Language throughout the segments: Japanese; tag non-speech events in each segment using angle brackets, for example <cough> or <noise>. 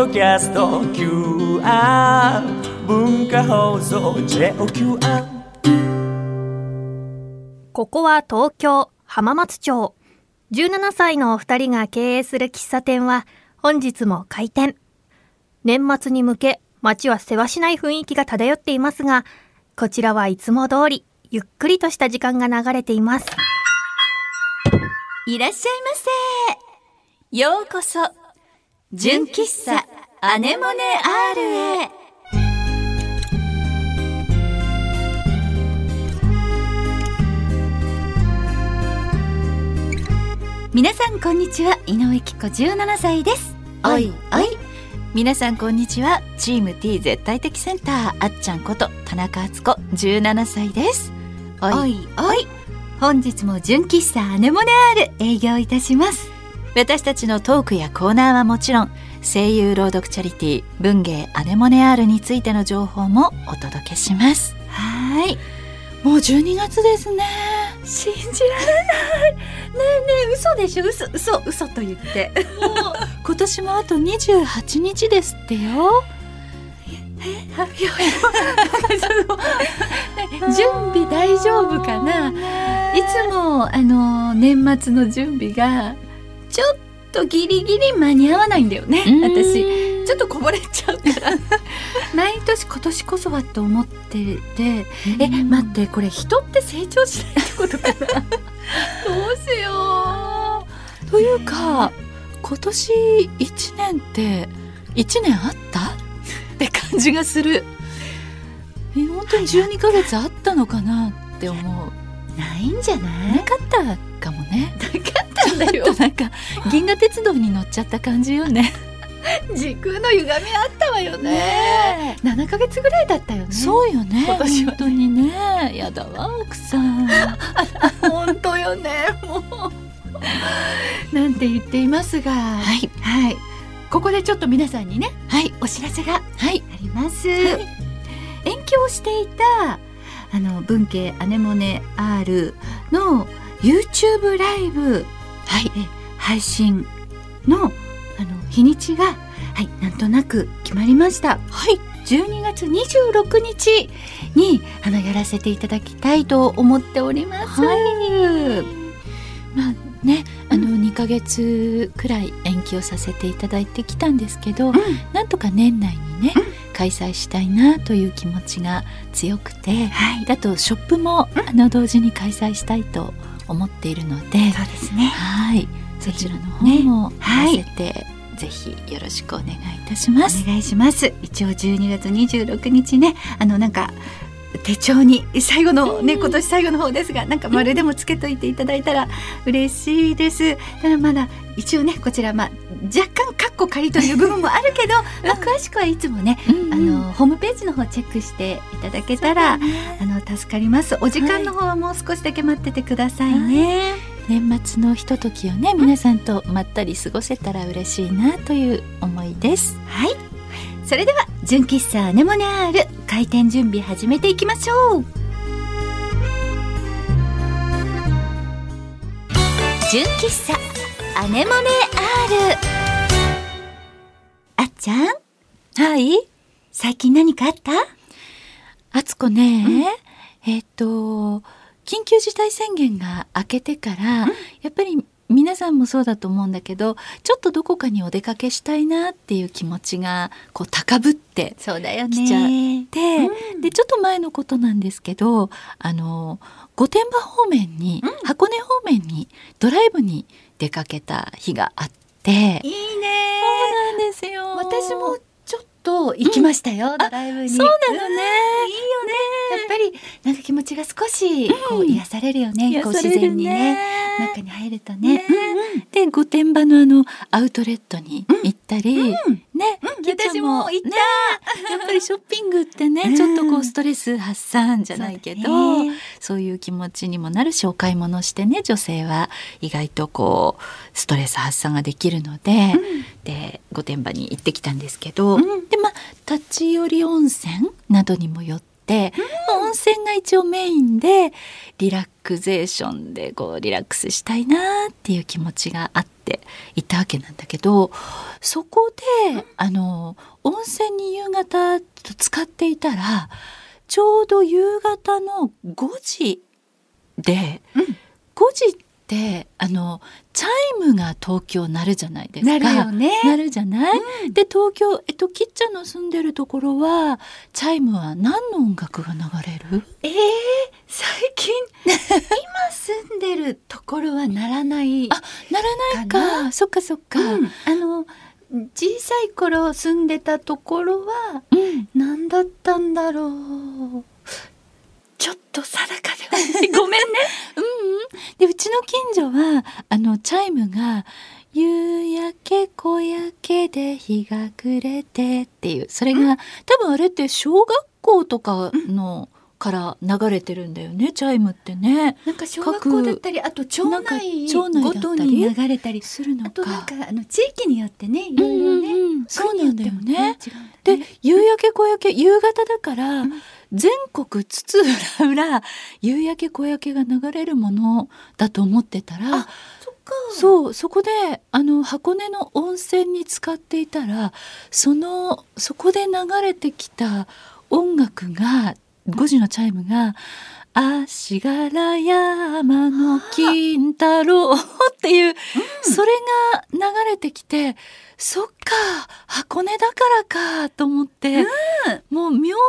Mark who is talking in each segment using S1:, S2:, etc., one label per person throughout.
S1: ドキャスト QR 文化放送 JOQR
S2: ここは東京浜松町。17歳のお二人が経営する喫茶店は本日も開店。年末に向け街はせわしない雰囲気が漂っていますがこちらはいつも通りゆっくりとした時間が流れています。
S3: いらっしゃいませ。ようこそ、純喫茶アネモネ R へ。皆さんこんにちは、井上貴子17歳です。おいおい。皆さんこんにちは、チーム T 絶対的センター、あっちゃんこと田中敦子17歳です。おいおい。本日も純喫茶アネモネ R 営業いたします私たちのトークやコーナーはもちろん声優朗読チャリティー文芸アネモネ R についての情報もお届けします。はい。もう12月ですね。信じられない。ねえねえ嘘でしょ？嘘嘘嘘と言って。もう今年もあと28日ですってよ。いやいや <laughs> 準備大丈夫かな？いつもあの年末の準備がちょっとギリギリ間に合わないんだよね私。ちょっとこぼれちゃうから。<laughs> 毎年今年こそはと思っててえ待ってこれ人って成長しないってことかな。どうしよう。というか今年1年って1年あった？って感じがする。え本当に12ヶ月あったのかなって思う。ないんじゃない？なかったかもね。なかったんだよなんか <laughs> 銀河鉄道に乗っちゃった感じよね。時空の歪みあったわよね。7ヶ月ぐらいだったよね。そうよね。
S4: 今年はね。
S3: 本当にね。やだわ奥さん。<laughs>
S4: 本当よねもう。なんて言っていますが。は
S3: はい。
S4: はい。ここでちょっと皆さんにね
S3: はい。
S4: お知らせが
S3: はい。
S4: あります、
S3: い。
S4: 延期をしていたあの文系アネモネ R の YouTube ライブ
S3: はい。
S4: え配信のあの日にちがはいなんとなく決まりました。
S3: はい。
S4: 12月26日にあのやらせていただきたいと思っております。
S3: はい。まあねあの2ヶ月くらい延期をさせていただいてきたんですけど、
S4: うん。
S3: なんとか年内にね、開催したいなという気持ちが強くて、
S4: はい、
S3: あとショップも、あの同時に開催したいと思っているので、
S4: そうですね。
S3: はいそちらの方
S4: ね
S3: も合わ
S4: はい
S3: せて、ぜひよろしくお願いいたします。
S4: お願いします。一応12月26日ね、あのなんか手帳に最後のね、今年最後の方ですが、なんか丸でもつけといていただいたら嬉しいです。ただまだ一応ね、こちらまあ若干カッコ仮という部分もあるけど、まあ詳しくはいつもね、あのホームページの方チェックしていただけたら、あの助かります。お時間の方はもう少しだけ待っててくださいね。
S3: 年末のひとときをね皆さんとまったり過ごせたら嬉しいなという思いです。
S4: はい。それでは、純喫茶アネモネアール開店準備始めていきましょう。
S3: 純喫茶アネモネ R
S4: あっちゃん、
S3: はい？
S4: 最近何かあった？
S3: あつこね、えっ、と緊急事態宣言が明けてから、やっぱり皆さんもそうだと思うんだけどちょっとどこかにお出かけしたいなっていう気持ちがこう高ぶって
S4: そうだよ
S3: 来ちゃ
S4: ね。
S3: で,、
S4: うん。
S3: でちょっと前のことなんですけどあの御殿場方面に、箱根方面にドライブに出かけた日があって
S4: いいね。私もちょっと行きましたよ、ドライブに。
S3: そうなのね。
S4: うん。いいよね。やっぱりなんか気持ちが少しこう癒されるよね。こう自然にね。中に入るとね。
S3: ねで御殿場のあのアウトレットに行ったり、ね、きっちゃん
S4: 私も行った。
S3: ねやっぱりショッピングってね、
S4: うん。
S3: ちょっとこうストレス発散じゃないけど
S4: そ
S3: そう
S4: ね
S3: いう気持ちにもなるしお買い物してね女性は意外とこうストレス発散ができるので、で御殿場に行ってきたんですけど、
S4: うん。
S3: でまあ立ち寄り温泉などにも寄って、まあ温泉が一応メインでリラクゼーションでこうリラックスしたいなっていう気持ちがあってて行ったわけなんだけどそこであの温泉に夕方使っていたらちょうど夕方の5時で、うん、5時ってあのチャイムが東京なるじゃないですか。
S4: なるよね。
S3: なるじゃない、うん、で東京えっときっちゃんの住んでるところはチャイムは何の音楽が流れる？
S4: えー、最近今住んでるところはならない
S3: あならないか。そっかそっか、うん、
S4: あの小さい頃住んでたところは、うん、何だったんだろうちょっと定かではごめんね。<laughs>
S3: うん、うん、でうちの近所はあのチャイムが「夕焼け小焼けで日が暮れて」っていうそれが、うん、多分あれって小学校とかの。から流れてるんだよねチャイムってね。
S4: なんか小学校だったりあと町内ごとに流れたりするのあとなんかあの地域によってねいろいろね、うんうん、
S3: そうなんだよね。で夕焼け小焼け夕方だから、うん全国津々浦々夕焼け小焼けが流れるものだと思ってたらそうそこであの箱根の温泉に使っていたらそのそこで流れてきた音楽が5時のチャイムが「足柄山の金太郎」っていう、うん、それが流れてきてそっか箱根だからかと思って、うん、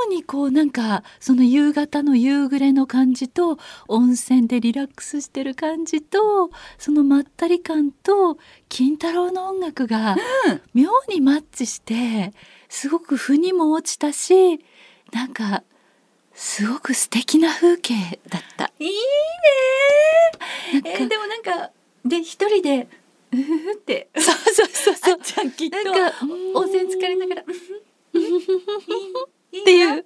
S3: にこうなんかその夕方の夕暮れの感じと温泉でリラックスしてる感じとそのまったり感と金太郎の音楽が妙にマッチしてすごく腑にも落ちたしなんかすごく素敵な風景だった。
S4: いいね。えー、でもなんかで一人でうふって。
S3: そうそうそうそう。
S4: ちゃんきっと温泉浸かりながら
S3: っていう。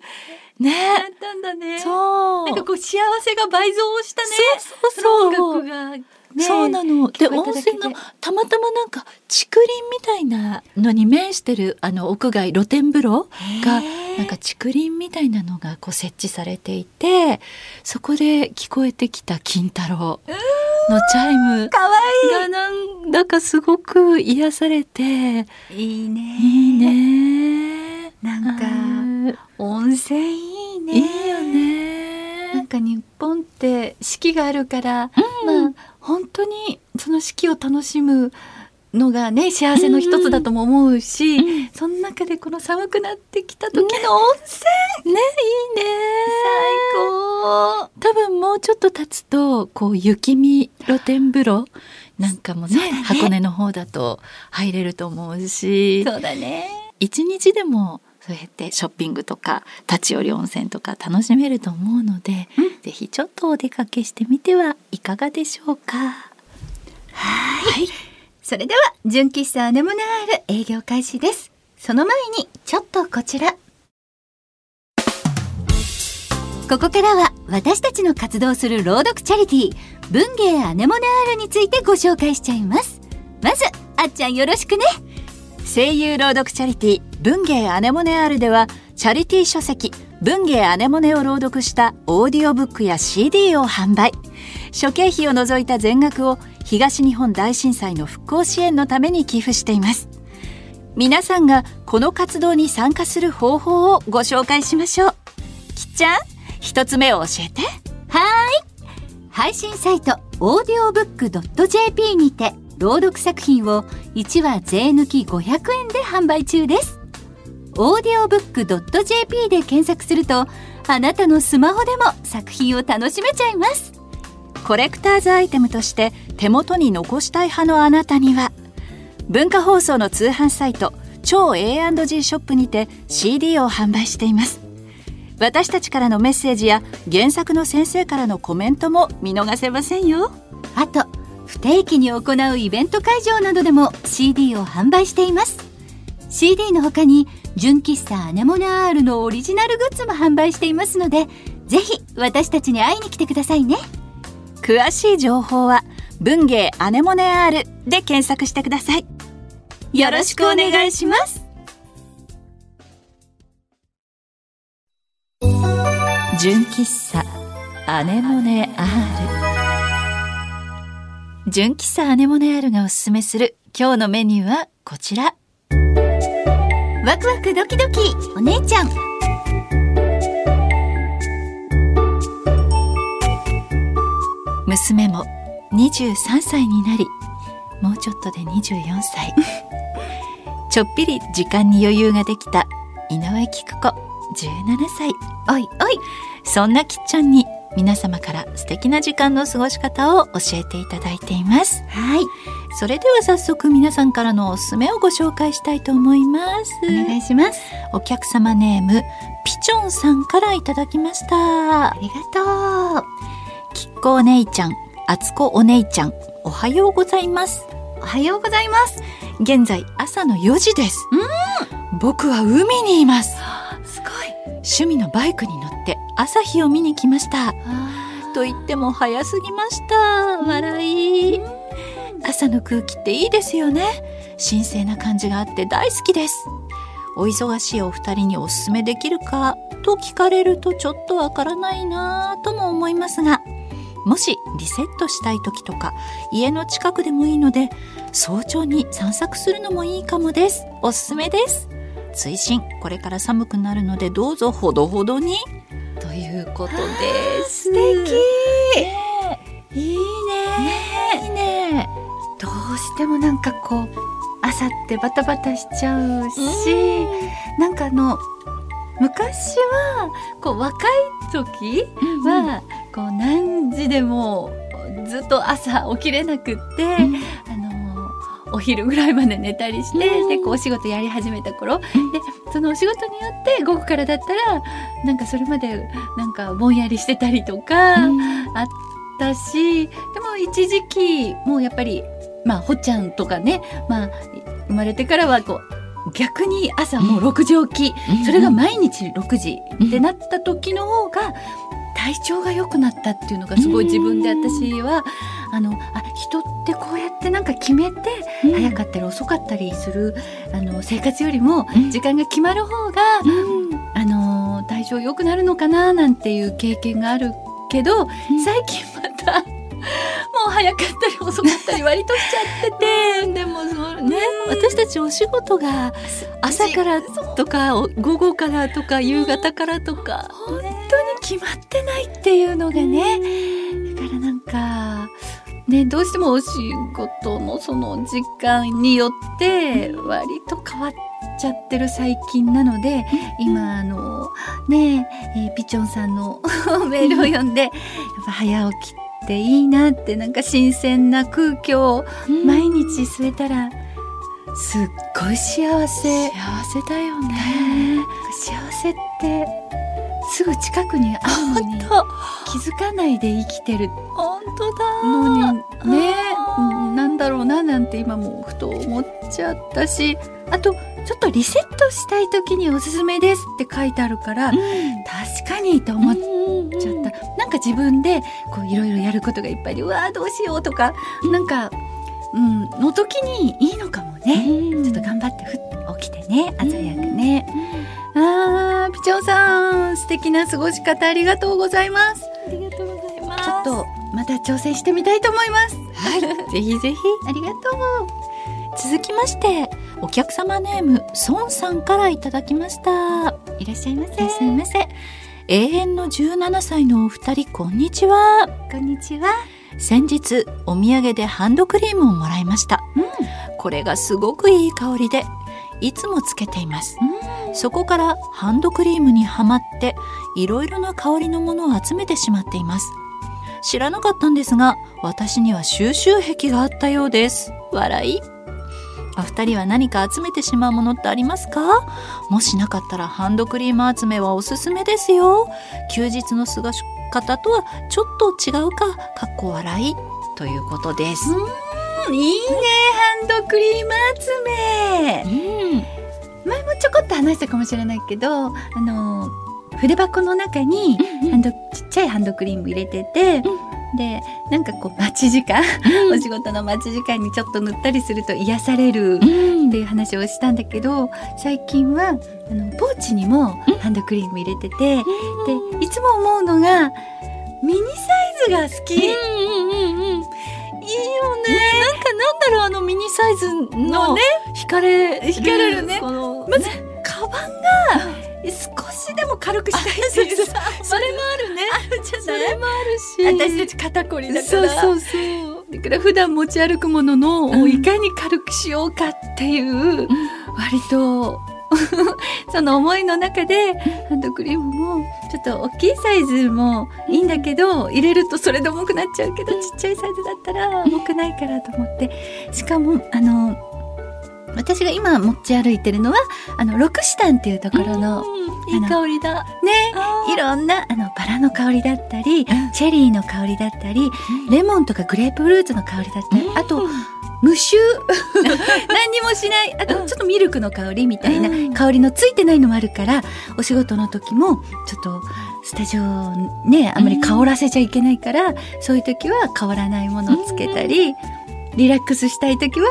S3: ね。
S4: な。ったんだね。
S3: そう。
S4: なんかこう幸せが倍増したね。
S3: そうそうそう
S4: 音楽が
S3: ね、そうなの。で。温泉のたまたまなんか竹林みたいなのに面してるあの屋外露天風呂がなんか竹林みたいなのがこう設置されていてそこで聞こえてきた金太郎のチャイムがなんだかすごく癒されて。
S4: いいね。
S3: いいね。
S4: なんか温泉いいね。
S3: いいよね。
S4: なんか日本って四季があるから、うん、まあ本当にその四季を楽しむのがね幸せの一つだとも思うし、うん。うん、その中でこの寒くなってきた時の温泉。
S3: ねいいね。
S4: 最高。
S3: 多分もうちょっと経つとこう雪見露天風呂なんかもね、ね、箱根の方だと入れると思うし。
S4: そうだね。
S3: 一日でもそうやってショッピングとか立ち寄り温泉とか楽しめると思うので、うん、ぜひちょっとお出かけしてみてはいかがでしょうか？
S4: はい。それでは純喫茶アネモネアール営業開始です。その前にちょっとこちら。ここからは私たちの活動する朗読チャリティー文芸アネモネアールについてご紹介しちゃいます。まずあっちゃんよろしくね
S5: 声優朗読チャリティ文芸アネモネアルではチャリティー書籍文芸アネモネを朗読したオーディオブックや CD を販売。諸経費を除いた全額を東日本大震災の復興支援のために寄付しています。皆さんがこの活動に参加する方法をご紹介しましょう。きっちゃん一つ目を教えて。
S4: はーい。配信サイトオーディオブック .jp にて朗読作品を1話税抜き500円で販売中です。オーディオブック .jp で検索するとあなたのスマホでも作品を楽しめちゃいます。
S5: コレクターズアイテムとして手元に残したい派のあなたには文化放送の通販サイト超 A&G ショップにて CD を販売しています。私たちからのメッセージや原作の先生からのコメントも見逃せませんよ。
S4: あと不定期に行うイベント会場などでも CD を販売しています。CD の他に純喫茶アネモネアールのオリジナルグッズも販売していますのでぜひ私たちに会いに来てくださいね。
S5: 詳しい情報は文芸アネモネアールで検索してください。
S4: よろしくお願いします。
S5: 純喫茶アネモネアール。
S3: 純喫茶アネモネアールがおすすめする今日のメニューはこちら。
S4: ワクワクドキドキお姉ちゃん。
S3: 娘も23歳になりもうちょっとで24歳。<laughs> ちょっぴり時間に余裕ができた井上菊子17歳。
S4: おいおい。
S3: そんなきっちゃんに皆様から素敵な時間の過ごし方を教えていただいています。
S4: はい。
S3: それでは早速皆さんからのおすすめをご紹介したいと思います。
S4: お願いします。
S3: お客様ネームピチョンさんからいただきました。
S4: ありがとう。
S3: きっこお姉ちゃんあつこお姉ちゃんおはようございます。
S4: おはようございます。
S3: 現在朝の4時です。僕は海にいます。
S4: すごい。
S3: 趣味のバイクに乗って朝日を見に来ました。と言っても早すぎました。笑い。朝の空気っていいですよね。神聖な感じがあって大好きです。お忙しいお二人におすすめできるかと聞かれるとちょっとわからないなぁとも思いますがもしリセットしたい時とか家の近くでもいいので早朝に散策するのもいいかもです。おすすめです。追伸。これから寒くなるのでどうぞほどほどにということです
S4: 素敵。いいね。
S3: いいね
S4: どうしてもなんかこう朝ってバタバタしちゃうし、なんかあの昔はこう若い時はこう何時でもずっと朝起きれなくって、
S3: ん。
S4: あのお昼ぐらいまで寝たりして、
S3: うん。
S4: でこうお仕事やり始めた頃、でそのお仕事によって午後からだったらなんかそれまでなんかぼんやりしてたりとか、あったしでも一時期もうやっぱりまあほっちゃんとかね、まあ、生まれてからはこう逆に朝もう6時起き、それが毎日6時ってなった時の方が体調が良くなったっていうのがすごい自分で私はあのあ人ってこうやってなんか決めて早かったり遅かったりするあの生活よりも
S3: うん。
S4: 時間が決まる方が、あの体調良くなるのかななんていう経験があるけど、最近またもう早かったり遅かったり割としちゃってて。
S3: でもそうね、私たちお仕事が朝からとかお午後からとか夕方からとか、
S4: 本当に決まってないっていうのがね、だからなんかねどうしてもお仕事のその時間によって割と変わっちゃってる最近なので、今あのねえーピチョンさんの <laughs> メールを読んでやっぱ早起きっていいなってなんか新鮮な空気を毎日吸えたらすっごい幸せ。
S3: 幸せだよね。
S4: ね幸せってすぐ近くにあるのに
S3: 本
S4: 気づかないで生きてる。
S3: 本当だ。
S4: のにねなんだろうななんて今もふと思っちゃったしあとちょっとリセットしたい時におすすめですって書いてあるから確かにと思っちゃった、なんか自分でこういろいろやることがいっぱいでうわーどうしようとかなんかうんの時にいいのかもね、ちょっと頑張ってふっ起きてね朝早くね、あーピチョンさん素敵な過ごし方ありがとうございます
S3: ありがとうございます。
S4: ちょっとまた挑戦してみたいと思います
S3: はい、<laughs> ぜひぜひ。
S4: ありがとう
S3: 続きまして、お客様ネーム、孫さんからいただきました。
S4: いらっしゃいませ
S3: いらっしゃいませ。永遠の17歳のお二人、こんにちは。
S4: こんにちは
S3: 先日、お土産でハンドクリームをもらいました。これがすごくいい香りで、いつもつけています。そこからハンドクリームにはまって、いろいろな香りのものを集めてしまっています。知らなかったんですが、私には収集癖があったようです。笑い。お二人は何か集めてしまうものってありますか？もしなかったらハンドクリーム集めはおすすめですよ。休日の過ごし方とはちょっと違うか、かっこ笑い。ということです。
S4: いいねハンドクリーム集め
S3: うん。
S4: 前もちょこっと話したかもしれないけどあの筆箱の中にハンドちっちゃいハンドクリーム入れてて、でなんかこう待ち時間、お仕事の待ち時間にちょっと塗ったりすると癒されるっていう話をしたんだけど最近はあのポーチにもハンドクリーム入れてて、でいつも思うのがミニサイズが好き、いいわもね。なんかなんだろうあのミニサイズのね。惹かれる
S3: 惹かれるね。
S4: この
S3: まずカバンが少しでも軽くしたいっていうさ
S4: それもあるね。
S3: あるじゃ
S4: そ
S3: ない？
S4: れもあるし。
S3: 私たち肩こりだか
S4: そう
S3: ら
S4: そうそう。だから普段持ち歩くものの、
S3: うん
S4: いかに軽くしようかっていう、割と <laughs> その思いの中でハンドクリームもちょっと大きいサイズもいいんだけど、入れるとそれで重くなっちゃうけど、ちっちゃいサイズだったら重くないからと思って。しかもあの私が今持ち歩いてるのはあのロクシタンっていうところの、
S3: いい香りだ。
S4: ねいろんなあのバラの香りだったり、チェリーの香りだったり、レモンとかグレープフルーツの香りだったり、あと無臭。<laughs> 何にもしない。あとちょっとミルクの香りみたいな香りのついてないのもあるからお仕事の時もちょっとスタジオねあんまり香らせちゃいけないから、そういう時は変わらないものをつけたり、リラックスしたい時は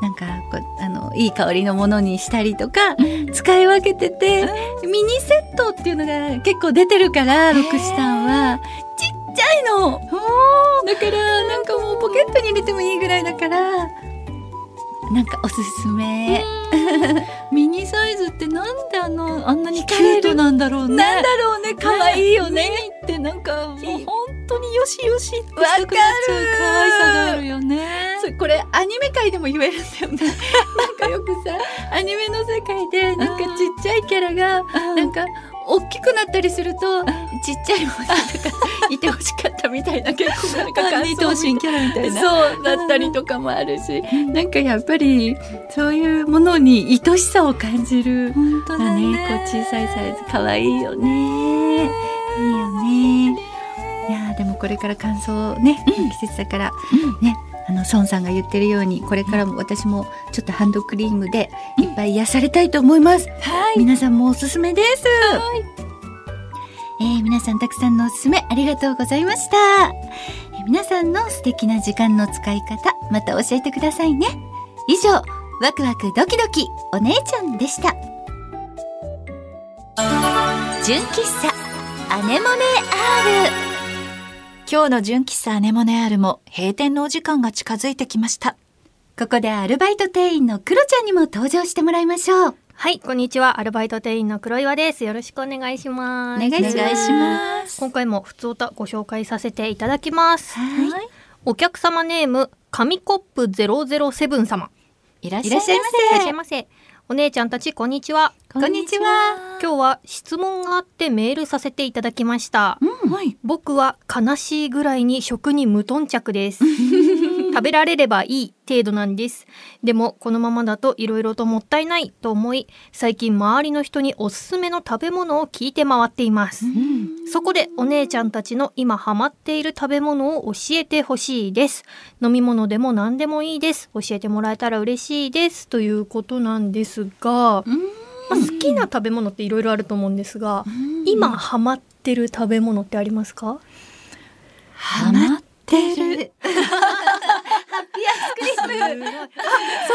S4: なんかこうあのいい香りのものにしたりとか、使い分けてて、ミニセットっていうのが結構出てるからロクシタンは。ちっちゃいの。だからなんかもうポケットに入れてもいいぐらいだからなんかおすすめ。<laughs>
S3: ミニサイズってなんであのあんなにキュートなんだろうね。
S4: なんだろうね。可愛いよね。
S3: ミニってなんかもう本当によしよしって
S4: わかる
S3: したくなっちゃう可愛さがあるよね
S4: これアニメ界でも言えるんだよね。<laughs> なんかよくさアニメの世界でなんかちっちゃいキャラがなんか大きくなったりするとちっちゃいものいてほしかったみたいな結構なんか感想
S3: 身キャラみたいな。
S4: そうだったりとかもあるし、なんかやっぱりそういうものに愛しさを感じる
S3: 本当だ
S4: だね
S3: ね
S4: こう小さいサイズ可愛いよね。いいよね。いやーでもこれから乾燥ね、季節だから、ねあの孫さんが言ってるようにこれからも私もちょっとハンドクリームでいっぱい癒されたいと思います、
S3: はい。
S4: 皆さんもおすすめです、えー皆さんたくさんのおすすめありがとうございました、えー皆さんの素敵な時間の使い方また教えてくださいね。以上ワクワクドキドキお姉ちゃんでした。純喫茶アネモネ R
S6: 今日の純喫茶アネモネアールも閉店のお時間が近づいてきました
S4: ここでアルバイト店員のクロちゃんにも登場してもらいましょう
S2: はい、こんにちは。アルバイト店員の黒岩です。よろしくお願いします。
S4: お願いします
S2: 今回も普通歌ご紹介させていただきます。
S4: はい
S2: お客様ネーム、紙コップ007様。
S6: いらっ
S4: しゃいま
S2: いらっしゃいませ。お姉ちゃんたち、こんにちは。
S4: こんにちは
S2: 今日は質問があってメールさせていただきました。
S6: はい
S2: 僕は悲しいぐらいに食に無頓着です。<laughs> 食べられればいい程度なんです。でもこのままだと色々ともったいないと思い、最近周りの人におすすめの食べ物を聞いて回っています。そこでお姉ちゃんたちの今ハマっている食べ物を教えてほしいです。飲み物でも何でもいいです。教えてもらえたら嬉しいです。ということなんですが、まあ、好きな食べ物っていろいろあると思うんですが、今ハマってる食べ物ってありますか？
S4: ハマってる <laughs>
S2: そう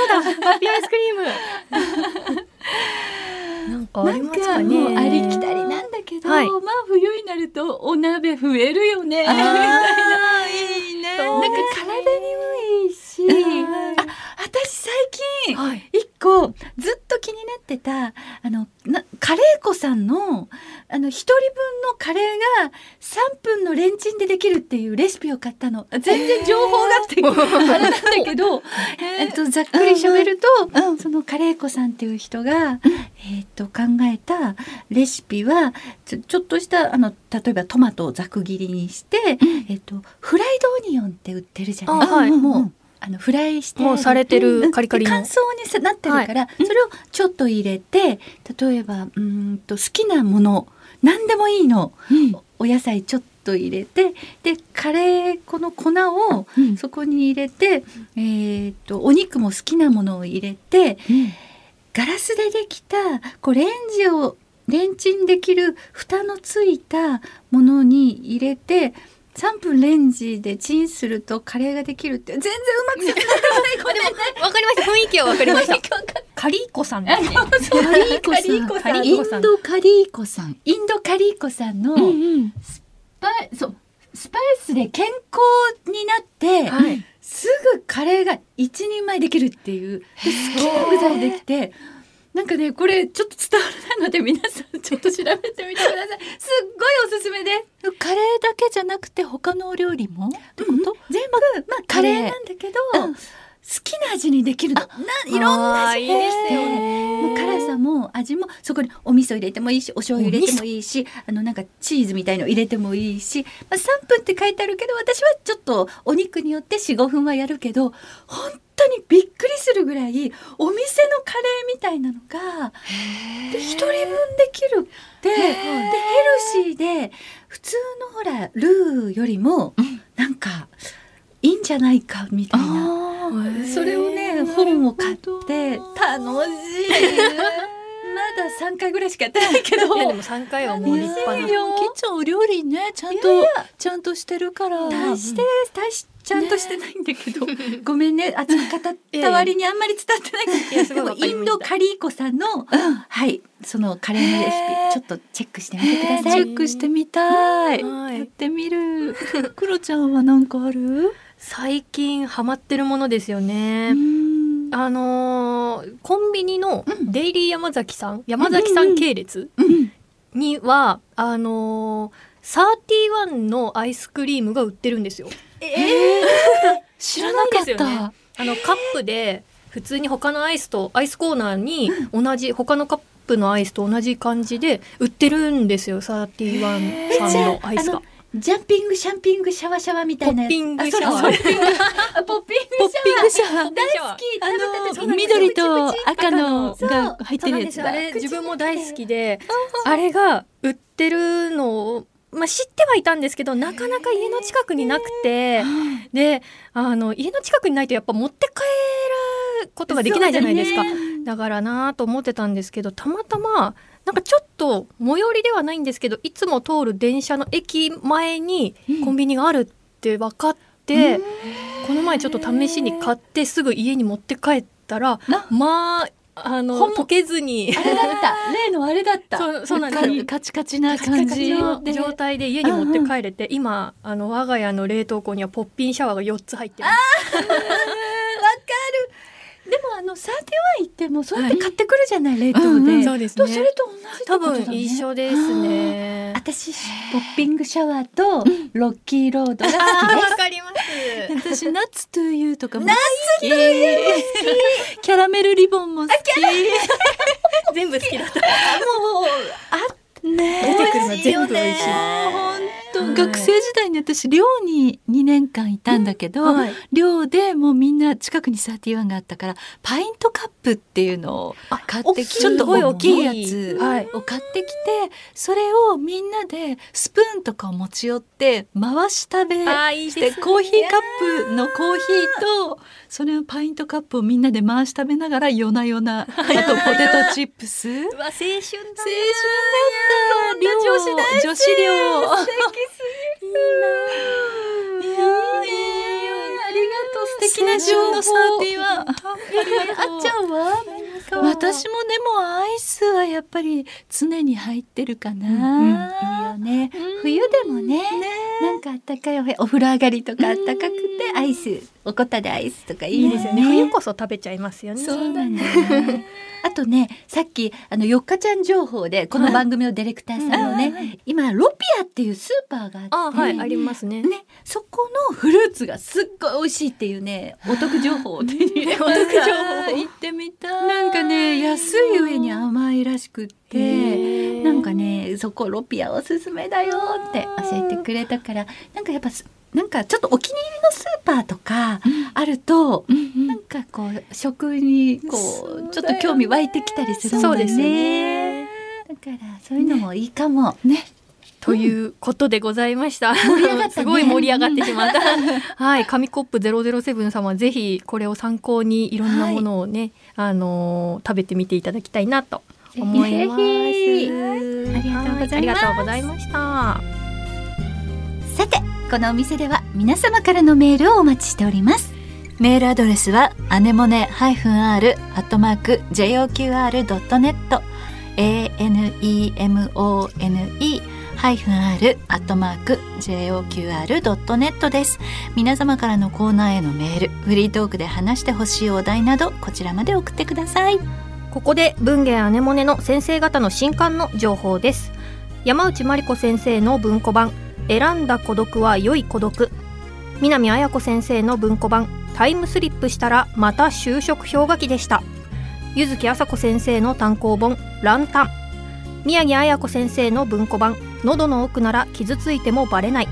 S2: だ、ハッピーアイスクリーム。なんかありますかね。
S4: もうありきたりなんだけど、
S2: はい。
S4: まあ冬になるとお鍋増えるよね。<laughs> みたいな。
S3: いいね。
S4: なんか体にもいいし、あ私最近
S2: はい。
S4: 一個ずっと気になってたあのなカレー粉さんのあの一人分のカレーが3分のレンチンでできるっていうレシピを買ったの。全然情報があって、あれなんだけど、<laughs> えっと、ざっくり喋ると、
S3: うん
S4: そのカレー粉さんっていう人が、えっと考えたレシピはちょちょっとしたあの例えばトマトをざく切りにして、えっとフライドオニオンって売ってるじゃない、
S2: あはい。
S4: もうあのフライして
S2: もうされてるカリカリの。
S4: で乾燥にさなってるから、それをちょっと入れて例えばうーんと好きなもの何でもいいの、おお野菜ちょっと入れてでカレー粉の粉を
S3: うん。
S4: そこに入れて、えー、とお肉も好きなものを入れてガラスでできたこうレンジをレンチンできる蓋のついたものに入れて3分レンジでチンするとカレーができるって全然うまくないごめんね
S2: わかりました。雰囲気はわかりました。カリーコさんですね。
S3: カリーコさんインドカリーコさん
S4: インドカリーコさんのスパイそうスパイスで健康になって、
S2: はい。
S4: すぐカレーが一人前できるっていうで好きな具材できてなんかねこれちょっと伝わらないので皆さんちょっと調べてみてください。すっごいおすすめで。す
S3: カレーだけじゃなくて他のお料理も？ってこと、
S4: 全部まあカレー。なんだけど、
S3: うん。
S4: 好きな味にできるの。ないろんな味。
S2: あーいいですよ
S4: もう
S2: ね
S4: 辛さも味もそこにお味噌入れてもいいしお醤油入れてもいいしあのなんかチーズみたいの入れてもいいし、まあ、3分って書いてあるけど私はちょっとお肉によって45分はやるけど本当にびっくりするぐらいお店のカレーみたいなのがで一人分できるってでヘルシーで普通のほらルーよりもなんかいいんじゃないかみたいな。それをね本を買って楽しい。<laughs> まだ3回ぐらいしかやってないけど。
S2: いやでも3回はもう立派な。
S3: いやきっちゃんお料理ねちゃんとちゃんとしてるから。
S4: 大して大しちゃんとしてないんだけど、ごめんね。熱く語った割にあんまり伝わってないでもインドカリーコさんの、はいそのカレーのレシピちょっとチェックしてみてください。
S3: チェックしてみたい。やってみる。クロちゃんは何かある？
S2: 最近ハマってるものですよね、あのーコンビニのデイリー山崎さん、山崎さん系列には、あのー、31のアイスクリームが売ってるんですよ。
S3: 知らなかった、
S2: あのカップで普通に他のアイスとアイスコーナーに同じ他のカップのアイスと同じ感じで売ってるんですよ31さんのアイスが。
S4: ジャンピングシャンピングシャワシャワみたいなやつ。
S2: ポッピング <laughs> シャワ。
S4: ポッピング。シャワ。大好き
S3: あの緑と赤のが入ってるやつ
S2: あれ自分も大好きであれが売ってるのを、まあ、知ってはいたんですけどなかなか家の近くになくてであの家の近くにないとやっぱ持って帰ることができないじゃないですか。だ,、からなと思ってたんですけどたまたまなんかちょっと最寄りではないんですけどいつも通る電車の駅前にコンビニがあるって分かって、この前ちょっと試しに買ってすぐ家に持って帰ったら
S4: な。
S2: まああの溶けずに。
S4: あれだった。<laughs> 例のあれだった。
S2: そうそうなんです。よ
S3: カチカチな感じ
S2: の。状態で家に持って帰れて、今あの我が家の冷凍庫にはポッピンシャワーが4つ入ってます。
S4: あのサーティワン行ってもそうやって買ってくるじゃない、冷凍で、
S3: うんうん
S2: そうですね。
S4: とそれと同じ
S2: 多分一緒ですね。
S4: 私ポッピングシャワーとロッキーロードが好きです。
S2: わかります。
S3: 私ナッツトゥーユーとかも好き。キャラメルリボンも好き。
S2: 全部好きだった。<laughs>
S4: もうあ
S3: ね
S2: 出てくるの全部美味しい。
S3: 学生時代に私寮に2年間いたんだけど、
S2: はい。
S3: 寮でもうみんな近くに31があったからパイントカップっていうのを買ってきてちょっと大きいやつ
S2: はい。
S3: を買ってきてそれをみんなでスプーンとかを持ち寄って回し食べしてコーヒーカップのコーヒーとそれをパイントカップをみんなで回し食べながら夜な夜な <laughs> あとポテトチップス。
S2: うわ青春だ。
S3: 青春だった。寮女子大女子寮。いやいやありがとう。素敵な情報サーティワンあっちゃんは？私もでもアイスはやっぱり常に入ってるかな、
S4: いいよね。冬でもねなんかあったかいお風呂上がりとかあったかくてアイスおこたでアイスとかいいですよね。
S2: 冬こそ食べちゃいますよね。
S4: そうなんだよね。あとね、さっきあのよっかちゃん情報でこの番組のディレクターさんのね、今ロピアっていうスーパーがあって、
S2: あはいありますね。
S4: ね、そこのフルーツがすっごい美味しいっていうね、お得情報を手に入れました。<laughs>
S3: 行ってみたい。
S4: なんかね、安い上に甘いらしくって、なんかね、そこロピアおすすめだよって教えてくれたから、なんかやっぱすなんかちょっとお気に入りのスーパーとかあると、なんかこう食にこうちょっと興味湧いてきたりするもん
S2: そうですよね。
S4: だからそういうのもいいかも。ね。
S2: ということでございました。すごい盛り上がってしまった。<laughs> はい、紙コップ007様ぜひこれを参考にいろんなものをね、あのー食べてみていただきたいなと思います。
S4: ありがとうございます
S2: ありがとうございました。
S4: さてこのお店では皆様からのメールをお待ちしております。
S7: メールアドレスはアネモネ -r アットマーク joqr ドットネット anemone
S3: radio-r-joqr.net です。皆様からのコーナーへのメールフリートークで話してほしいお題などこちらまで送ってください。
S2: ここで文芸アネモネの先生方の新刊の情報です。山内真理子先生の文庫版選んだ孤独は良い孤独。南彩子先生の文庫版タイムスリップしたらまた就職氷河期でした。柚木麻子先生の単行本ランタン。宮城彩子先生の文庫版喉の奥なら傷ついてもバレない。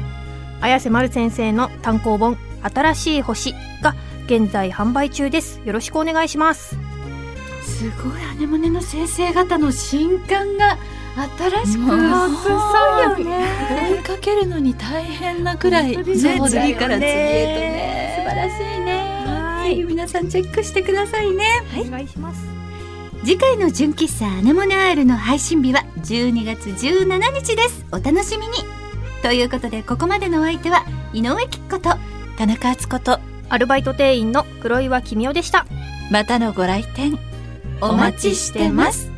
S2: 綾瀬丸先生の単行本新しい星が現在販売中です。よろしくお願いします。
S4: すごいアネモネの先生方の新刊が新しく
S3: もう
S4: そうよね
S3: 追いかけるのに大変なくらい、次から次へとね。素晴らしいね。
S4: はい。
S3: 皆さんチェックしてくださいね。
S2: お願いします
S4: 次回の純喫茶アネモネアールの配信日は12月17日です。お楽しみに。ということでここまでのお相手は井上貴子と
S3: 田中敦子と
S2: アルバイト店員の黒岩君代でした。
S3: またのご来店
S4: お待ちしてます